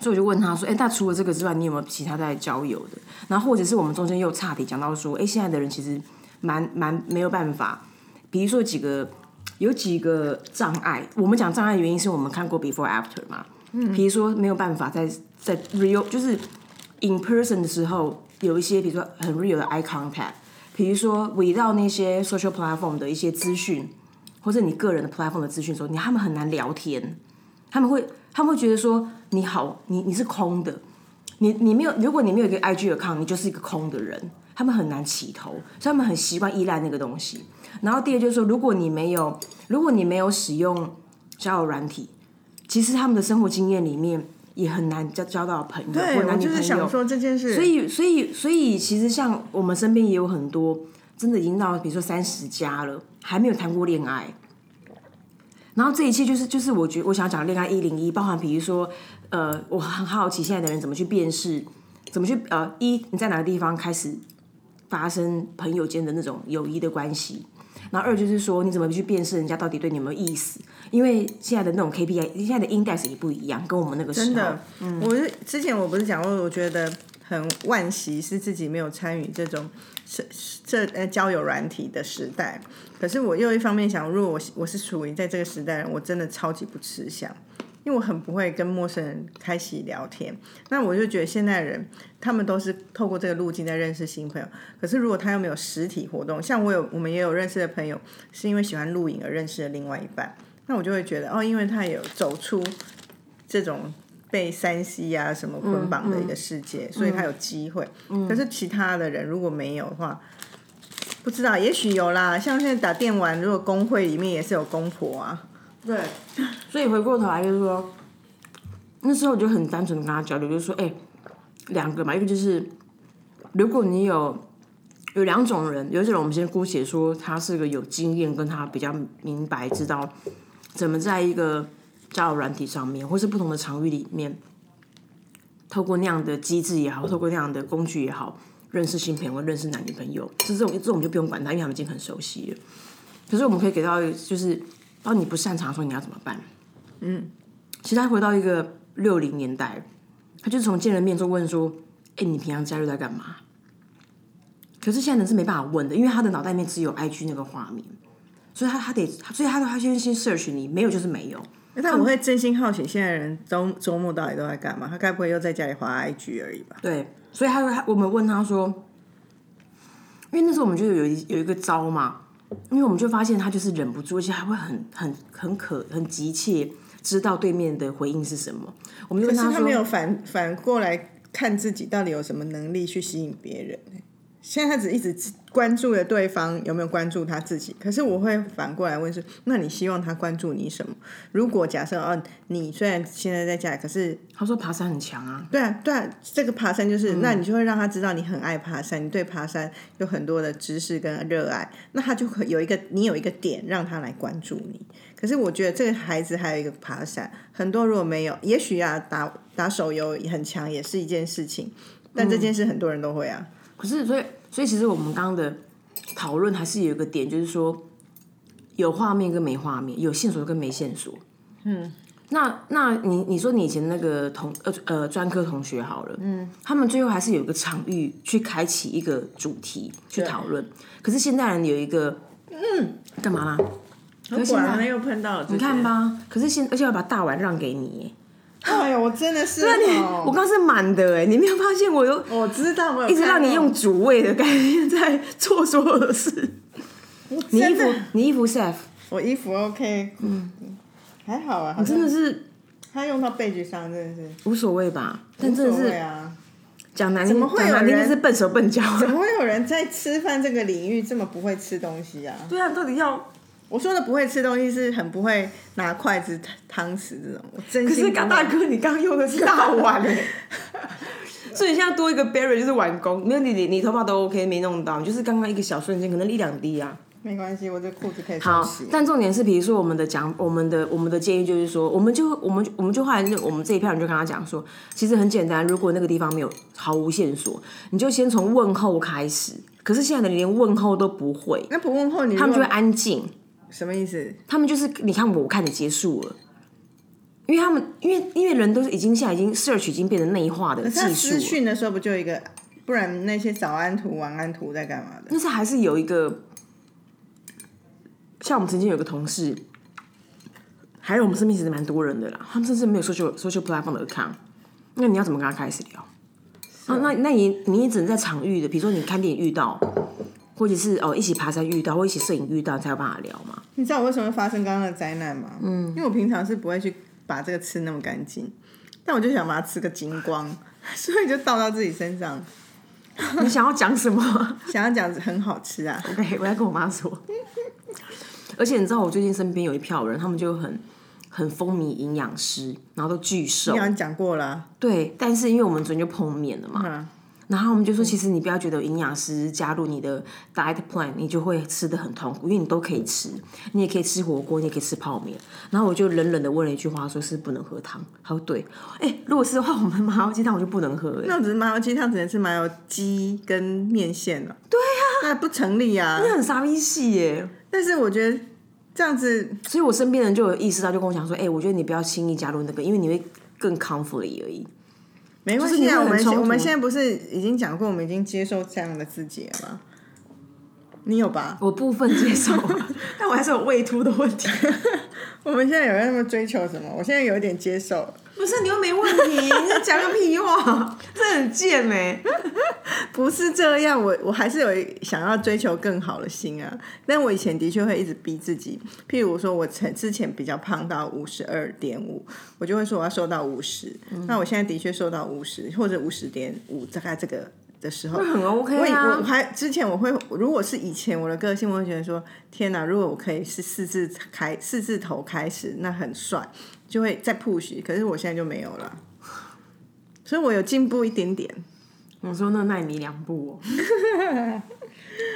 [SPEAKER 2] 所以我就问他说：“哎，那除了这个之外，你有没有其他在交友的？然后或者是我们中间又差点讲到说，哎，现在的人其实蛮蛮没有办法，比如说几个。”有几个障碍，我们讲障碍原因是我们看过 before after 嘛，嗯，比如说没有办法在在 real 就是 in person 的时候有一些比如说很 real 的 eye contact，比如说围绕那些 social platform 的一些资讯，或者你个人的 platform 的资讯时候，你他们很难聊天，他们会他们会觉得说你好，你你是空的，你你没有，如果你没有一个 IG account，你就是一个空的人，他们很难起头，所以他们很习惯依赖那个东西。然后第二就是说，如果你没有，如果你没有使用交友软体，其实他们的生活经验里面也很难交交到朋友或男女朋友。
[SPEAKER 1] 就是想说这件事。
[SPEAKER 2] 所以，所以，所以，其实像我们身边也有很多真的已经到比如说三十加了，还没有谈过恋爱。然后这一切就是就是我觉我想讲恋爱一零一，包含比如说呃，我很好奇现在的人怎么去辨识，怎么去呃一你在哪个地方开始发生朋友间的那种友谊的关系。然后二就是说，你怎么去辨识人家到底对你有没有意思？因为现在的那种 KPI，现在的 index 也不一样，跟我们那个时候。
[SPEAKER 1] 真的，我是之前我不是讲过，我觉得很惋惜是自己没有参与这种这这呃交友软体的时代。可是我又一方面想，如果我我是处于在这个时代，我真的超级不吃香。因为我很不会跟陌生人开启聊天，那我就觉得现在人他们都是透过这个路径在认识新朋友。可是如果他又没有实体活动，像我有我们也有认识的朋友，是因为喜欢录影而认识的另外一半，那我就会觉得哦，因为他有走出这种被山西啊什么捆绑的一个世界，所以他有机会。可是其他的人如果没有的话，不知道，也许有啦。像现在打电玩，如果工会里面也是有公婆啊。
[SPEAKER 2] 对，所以回过头来就是说，那时候我就很单纯的跟他交流，就是说，哎，两个嘛，一个就是，如果你有有两种人，有一种人我们先姑且说他是个有经验，跟他比较明白知道怎么在一个交友软体上面，或是不同的场域里面，透过那样的机制也好，透过那样的工具也好，认识新朋友，认识男女朋友，这种这种就不用管他，因为他们已经很熟悉了。可是我们可以给到就是。当你不擅长的时候，你要怎么办？嗯，其实他回到一个六零年代，他就从见了面就问说：“哎，你平常假日在干嘛？”可是现在人是没办法问的，因为他的脑袋里面只有 IG 那个画面，所以他他得，所以他他先先 search 你，没有就是没有。
[SPEAKER 1] 但我会真心好奇，现在人周周末到底都在干嘛？他该不会又在家里滑 IG 而已吧？
[SPEAKER 2] 对，所以他他我们问他说：“因为那时候我们就有一有一个招嘛，因为我们就发现他就是忍不住，而且还会很很很可很急切知道对面的回应是什么。我们就
[SPEAKER 1] 是他没有反反过来看自己到底有什么能力去吸引别人欸。现在他只一直关注了对方有没有关注他自己，可是我会反过来问是：那你希望他关注你什么？如果假设哦，你虽然现在在家里，可是
[SPEAKER 2] 他说爬山很强啊，
[SPEAKER 1] 对啊，对啊，这个爬山就是，
[SPEAKER 2] 嗯
[SPEAKER 1] 那你就会让他知道你很爱爬山，你对爬山有很多的知识跟热爱，那他就会有一个你有一个点让他来关注你。可是我觉得这个孩子还有一个爬山，很多如果没有，也许啊打打手游很强也是一件事情，但这件事很多人都会啊。
[SPEAKER 2] 可是所以所以其实我们刚刚的讨论还是有一个点，就是说有画面跟没画面，有线索跟没线索。嗯，那那你你说你以前那个同呃呃专科同学好了，嗯，他们最后还是有一个场域去开启一个主题去讨论。可是现代人有一个嗯干嘛啦？可是
[SPEAKER 1] 果然又碰到了，
[SPEAKER 2] 你看，吧，可是现而且要把大碗让给你耶，
[SPEAKER 1] 哎呀，我真的是哦，
[SPEAKER 2] 我刚刚是满的哎，你没有发现我有
[SPEAKER 1] 我知道，我有
[SPEAKER 2] 一直让你用主谓的概念在做所有的事。你衣服，你衣服 safe，
[SPEAKER 1] 我衣服 OK，嗯，还好啊，好
[SPEAKER 2] 真的是
[SPEAKER 1] 他用到背脊上，真的是
[SPEAKER 2] 无所谓吧？但真的是
[SPEAKER 1] 谓啊。
[SPEAKER 2] 讲难听，
[SPEAKER 1] 么会有
[SPEAKER 2] 讲难听就
[SPEAKER 1] 人
[SPEAKER 2] 是笨手笨脚。
[SPEAKER 1] 怎么会有人在吃饭这个领域这么不会吃东西啊？
[SPEAKER 2] 对啊，到底要？
[SPEAKER 1] 我说的不会吃东西是很不会拿筷子、汤匙这种。我真
[SPEAKER 2] 可是刚大哥，你刚刚用的是大碗哎，所以现在多一个 berry 就是碗工。没有你，你你头发都 OK，没弄到，就是刚刚一个小瞬间，可能一两滴啊。
[SPEAKER 1] 没关系，我这裤子可以
[SPEAKER 2] 好但重点是，比如说我们的讲，我们的我们的建议就是说，我们就我们我们就后来就我们这一票人就跟他讲说，其实很简单，如果那个地方没有毫无线索，你就先从问候开始。可是现在的人连问候都不会，
[SPEAKER 1] 那不问候你，
[SPEAKER 2] 他们就会安静，
[SPEAKER 1] 什么意思？
[SPEAKER 2] 他们就是你看我，我看你结束了。因为他们，因为因为人都是已经现在已经 search 已经变成内化的技术了，
[SPEAKER 1] 讯的时候不就一个？不然那些早安图、晚安图在干嘛的？
[SPEAKER 2] 但是还是有一个，像我们曾经有个同事，还有我们身边其实蛮多人的啦，他们甚至没有 social social platform 的 account，那你要怎么跟他开始聊？啊，那那你你也只能在场域的，比如说你看电影遇到，或者是哦一起爬山遇到，或一起摄影遇到，才有办法聊嘛。
[SPEAKER 1] 你知道我为什么会发生刚刚的灾难吗？嗯，因为我平常是不会去把这个吃那么干净，但我就想把它吃个精光，所以就倒到自己身上。
[SPEAKER 2] 你想要讲什么
[SPEAKER 1] 想要讲很好吃啊
[SPEAKER 2] ，？OK，我要跟我妈说。而且你知道，我最近身边有一票人，他们就很很风靡营养师，然后都巨瘦
[SPEAKER 1] 你。好像讲过了啊、
[SPEAKER 2] 对，但是因为我们昨天就碰面了嘛，
[SPEAKER 1] 嗯
[SPEAKER 2] 然后我们就说，其实你不要觉得有营养师加入你的 diet plan，你就会吃的很痛苦，因为你都可以吃，你也可以吃火锅，你也可以吃泡面。然后我就冷冷的问了一句话，说是不能喝汤。他说对，哎，如果是的话，我们麻油鸡汤我就不能喝。哎
[SPEAKER 1] 那只是麻油鸡汤，只能吃麻油鸡跟面线了。对呀、那不成立啊。
[SPEAKER 2] 那很傻逼戏耶。
[SPEAKER 1] 但是我觉得这样子，
[SPEAKER 2] 所以我身边人就有意识到，就跟我讲说，哎，我觉得你不要轻易加入那个，因为你会更 conflict 而已。
[SPEAKER 1] 没关系啊。我们我们现在不是已经讲过，我们已经接受这样的自己了吗？你有吧？
[SPEAKER 2] 我部分接受，但我还是有胃突的问题。
[SPEAKER 1] 我们现在有在那么追求什么？我现在有一点接受，
[SPEAKER 2] 不是你又没问题，你讲个屁话，这很贱哎、
[SPEAKER 1] 不是这样。我我还是有想要追求更好的心啊。但我以前的确会一直逼自己，譬如说我前之前比较胖到五十二点五，我就会说我要瘦到五十、那我现在的确瘦到五十或者五十点五，大概这个的时候，
[SPEAKER 2] 很 OK
[SPEAKER 1] 我以我
[SPEAKER 2] 啊。
[SPEAKER 1] 还之前我会，如果是以前我的个性，我会觉得说，天哪！如果我可以是四字开四字头开始，那很帅，就会再 push。可是我现在就没有了，所以我有进步一点点。
[SPEAKER 2] 我说那奈你两步哦。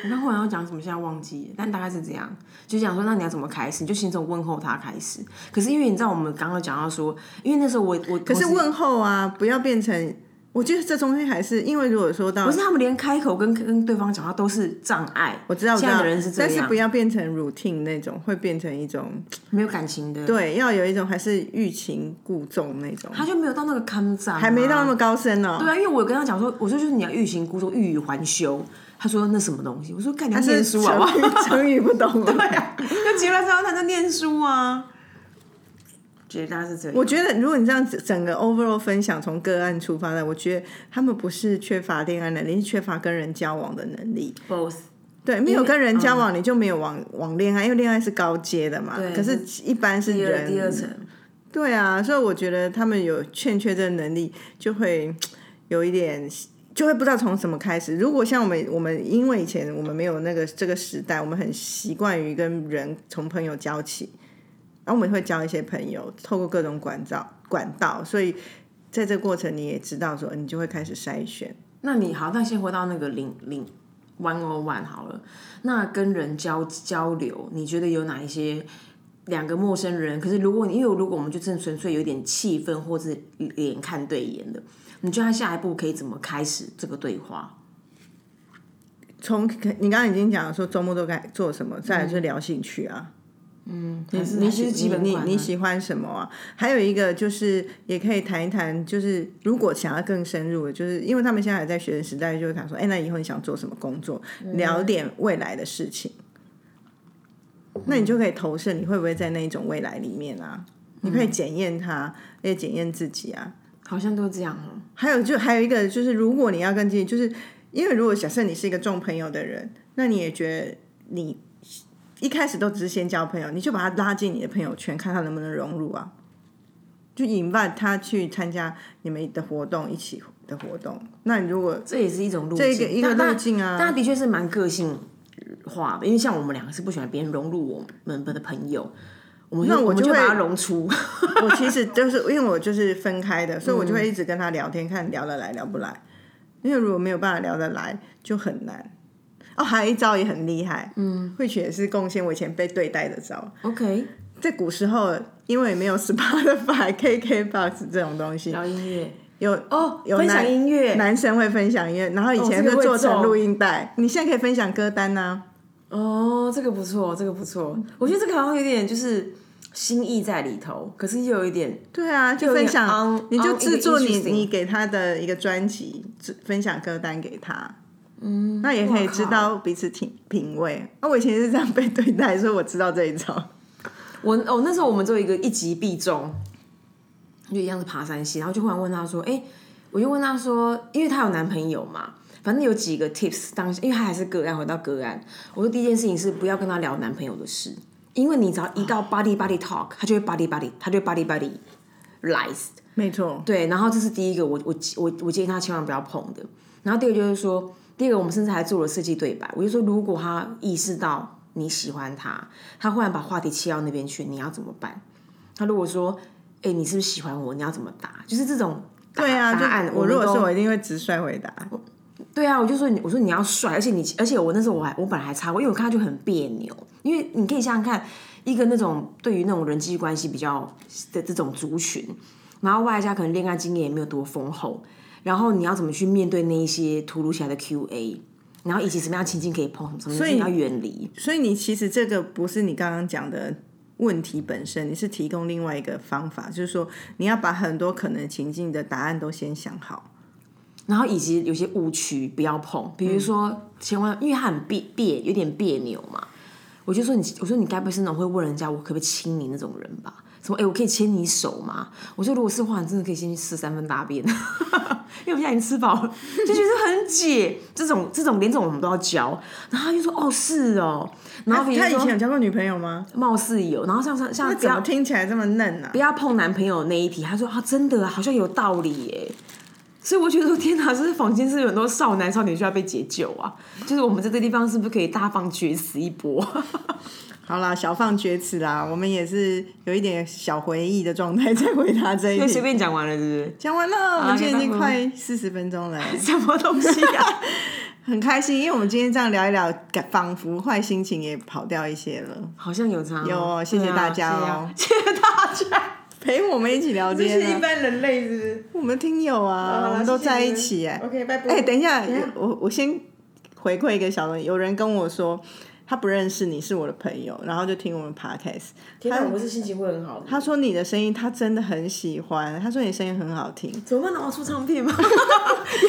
[SPEAKER 2] 我刚后来要讲什么，现在忘记，但大概是这样，就讲说，那你要怎么开始？你就先从问候他开始。可是因为你知道，我们刚刚讲到说，因为那时候我我可
[SPEAKER 1] 可是问候啊，不要变成，我觉得这中间还是因为如果说到
[SPEAKER 2] 不是他们连开口跟跟对方讲话都是障碍。
[SPEAKER 1] 我知道，我知道
[SPEAKER 2] 现在的人是，这样
[SPEAKER 1] 但是不，要变成 routine 那种，会变成一种
[SPEAKER 2] 没有感情的。，
[SPEAKER 1] 对，要有一种还是欲擒故纵那种，
[SPEAKER 2] 他就没有到那个看展、
[SPEAKER 1] 还没到那么。高深哦。
[SPEAKER 2] 对啊，因为我有跟他讲说，我说就是你要欲擒故纵，欲语还休。他说那什么东西？我说干你要念书好不好？
[SPEAKER 1] 成语不懂了。
[SPEAKER 2] 对啊，就结论之后他在念书啊。觉得大是这样。
[SPEAKER 1] 我觉得，如果你这样子整个 overall 分享，从个案出发的，我觉得他们不是缺乏恋爱能力，是缺乏跟人交往的能力。
[SPEAKER 2] both
[SPEAKER 1] 对，没有跟人交往，你就没有往往恋爱，因为恋爱是高阶的嘛。
[SPEAKER 2] 对
[SPEAKER 1] 可是，一般是人
[SPEAKER 2] 第二层，
[SPEAKER 1] 对啊，所以我觉得他们有欠缺这个能力，就会有一点，就会不知道从什么开始。如果像我们，我们因为以前我们没有那个这个时代，我们很习惯于跟人从朋友交起，然后我们会交一些朋友，透过各种管道管道，所以在这个过程你也知道说，你就会开始筛选。
[SPEAKER 2] 那你好，那先回到那个零零 one o one 好了。那跟人交交流，你觉得有哪一些两个陌生人？可是如果你因为如果我们就真的纯粹有点气氛或是脸看对眼的，你觉得他下一步可以怎么开始这个对话？
[SPEAKER 1] 从你刚刚已经讲了说周末都该做什么，再来就是聊兴趣啊。
[SPEAKER 2] 嗯，
[SPEAKER 1] 你
[SPEAKER 2] 是
[SPEAKER 1] 你喜
[SPEAKER 2] 还是基本
[SPEAKER 1] 你你你喜欢什么啊？还有一个就是也可以谈一谈，就是如果想要更深入的，就是因为他们现在还在学生时代，就会想说，哎，那以后你想做什么工作？
[SPEAKER 2] 嗯
[SPEAKER 1] 聊点未来的事情，那你就可以投射，你会不会在那一种未来里面啊？你可以检验它，也检验自己啊。
[SPEAKER 2] 好像都这样哦。
[SPEAKER 1] 还有就还有一个就是，如果你要跟自己，就是因为如果假设你是一个重朋友的人，那你也觉得你一开始都只是先交朋友，你就把他拉进你的朋友圈，看他能不能融入啊，就引发他去参加你们的活动，一起的活动。那你如果
[SPEAKER 2] 这也是一种路径，
[SPEAKER 1] 这个一个路径啊
[SPEAKER 2] 但他的确是蛮个性化的，因为像我们两个是不喜欢别人融入我们的朋友，我们
[SPEAKER 1] 那我就会
[SPEAKER 2] 我就把他融出。
[SPEAKER 1] 我其实就是因为我就是分开的，所以我就会一直跟他聊天，看聊得来聊不来。因为如果没有办法聊得来，就很难。哦，还有一招也很厉害，嗯，慧雪也是贡献我以前被对待的招。
[SPEAKER 2] OK，
[SPEAKER 1] 在古时候，因为没有 Spotify、KKBox 这种东西，
[SPEAKER 2] 聊音乐。
[SPEAKER 1] 有
[SPEAKER 2] 哦，
[SPEAKER 1] 有
[SPEAKER 2] 分享音乐。
[SPEAKER 1] 男生会分享音乐，然后以前
[SPEAKER 2] 会
[SPEAKER 1] 就做成
[SPEAKER 2] 中
[SPEAKER 1] 录音带，你现在可以分享歌单啊、
[SPEAKER 2] 哦，这个不错，这个不错。我觉得这个好像有点就是心意在里头，可是又有一点
[SPEAKER 1] 对啊，就分享
[SPEAKER 2] on-
[SPEAKER 1] 你就制作你你给他的一个专辑，分享歌单给他。嗯，那也可以知道彼此品品味。那我以前是这样被对待，所以我知道这一招。
[SPEAKER 2] 我哦，那时候我们做一个一击必中，就一样是爬山系，然后就忽然问他说：“哎、我就问他说，因为她有男朋友嘛，反正有几个 tips 当，因为他还是个案，回到个案，我说第一件事情是不要跟他聊男朋友的事，因为你只要一到 body body talk，他就会 body body，他就会 body body lies。
[SPEAKER 1] 没错，
[SPEAKER 2] 对，然后这是第一个，我我我我建议他千万不要碰的。然后第二个就是说，第二个我们甚至还做了设计对白，我就说如果他意识到你喜欢他，他忽然把话题切到那边去，你要怎么办？他如果说，哎、你是不是喜欢我？你要怎么答？就是这种答
[SPEAKER 1] 对啊，
[SPEAKER 2] 答案
[SPEAKER 1] 我如果是我一定会直率回答。
[SPEAKER 2] 对啊，我就说你，我说你要帅，而且你，而且我那时候我还我本来还插过，因为我看他就很别扭，因为你可以想想看，一个那种对于那种人际关系比较的这种族群，然后外加可能恋爱经验也没有多丰厚，然后你要怎么去面对那一些突如其来的 Q&A，然后以及什么样情境可以碰，什么情境要远离。
[SPEAKER 1] 所以你其实这个不是你刚刚讲的问题本身，你是提供另外一个方法，就是说你要把很多可能情境的答案都先想好。
[SPEAKER 2] 然后以及有些误区不要碰，比如说千万，因为他很别别有点别扭嘛，我就说你，我说你该不会是那种会问人家我可不可以亲你那种人吧？什么？哎，我可以牵你手吗？我说如果是的话，你真的可以先去吃三分大便，因为我现在已经吃饱了，就觉得很解。这种这种连这种我们都要教，然后他就说哦是哦，然后
[SPEAKER 1] 他以前有交过女朋友吗？
[SPEAKER 2] 貌似有，然后像像像
[SPEAKER 1] 那怎么听起来这么嫩啊
[SPEAKER 2] 不？要碰男朋友那一题，他说啊真的啊好像有道理耶。所以我觉得说，天哪，这是房间是有很多少男少女需要被解救啊！就是我们在这个地方是不是可以大放厥词一波？
[SPEAKER 1] 好啦，小放厥词啦，我们也是有一点小回忆的状态在回答这一
[SPEAKER 2] 就随。便讲完了，是不是？
[SPEAKER 1] 讲完了，我们今天已经快四十分钟了，
[SPEAKER 2] 什么东西啊？
[SPEAKER 1] 很开心，因为我们今天这样聊一聊，感仿佛坏心情也跑掉一些了。
[SPEAKER 2] 好像有差哦、
[SPEAKER 1] 有哦谢谢大家哦
[SPEAKER 2] 谢谢大家。
[SPEAKER 1] 陪我们一起聊天、啊，
[SPEAKER 2] 是一般人类，是不是？
[SPEAKER 1] 我们听友啊，我们都在一起哎、
[SPEAKER 2] OK，拜拜。
[SPEAKER 1] 哎、等一下，
[SPEAKER 2] 下
[SPEAKER 1] 我我先回馈一个小东西，有人跟我说他不认识你是我的朋友，然后就听我们 podcast，
[SPEAKER 2] 天哪，我是心情会很好的。
[SPEAKER 1] 他说你的声音他真的很喜欢，他说你声音很好听，
[SPEAKER 2] 怎么办？拿我出唱片吗？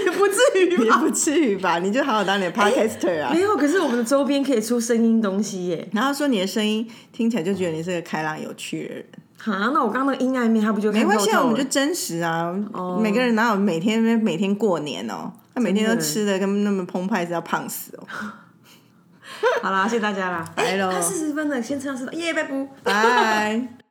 [SPEAKER 2] 也不至于吧。
[SPEAKER 1] 也不至于吧？你就好好当你的 podcaster 啊。
[SPEAKER 2] 没有，可是我们的周边可以出声音东西耶。
[SPEAKER 1] 然后说你的声音听起来就觉得你是个开朗有趣的人，
[SPEAKER 2] 啊，那我刚刚那个阴暗面，他不就
[SPEAKER 1] 没关系，啊，我们就
[SPEAKER 2] 就
[SPEAKER 1] 真实啊。每个人哪有每天每天过年哦？他每天都吃的跟那么澎湃，是要胖死哦。
[SPEAKER 2] 好啦，谢谢大家啦。
[SPEAKER 1] 拜喽
[SPEAKER 2] 他四十分了，先吃到四十，耶，拜拜。
[SPEAKER 1] 拜。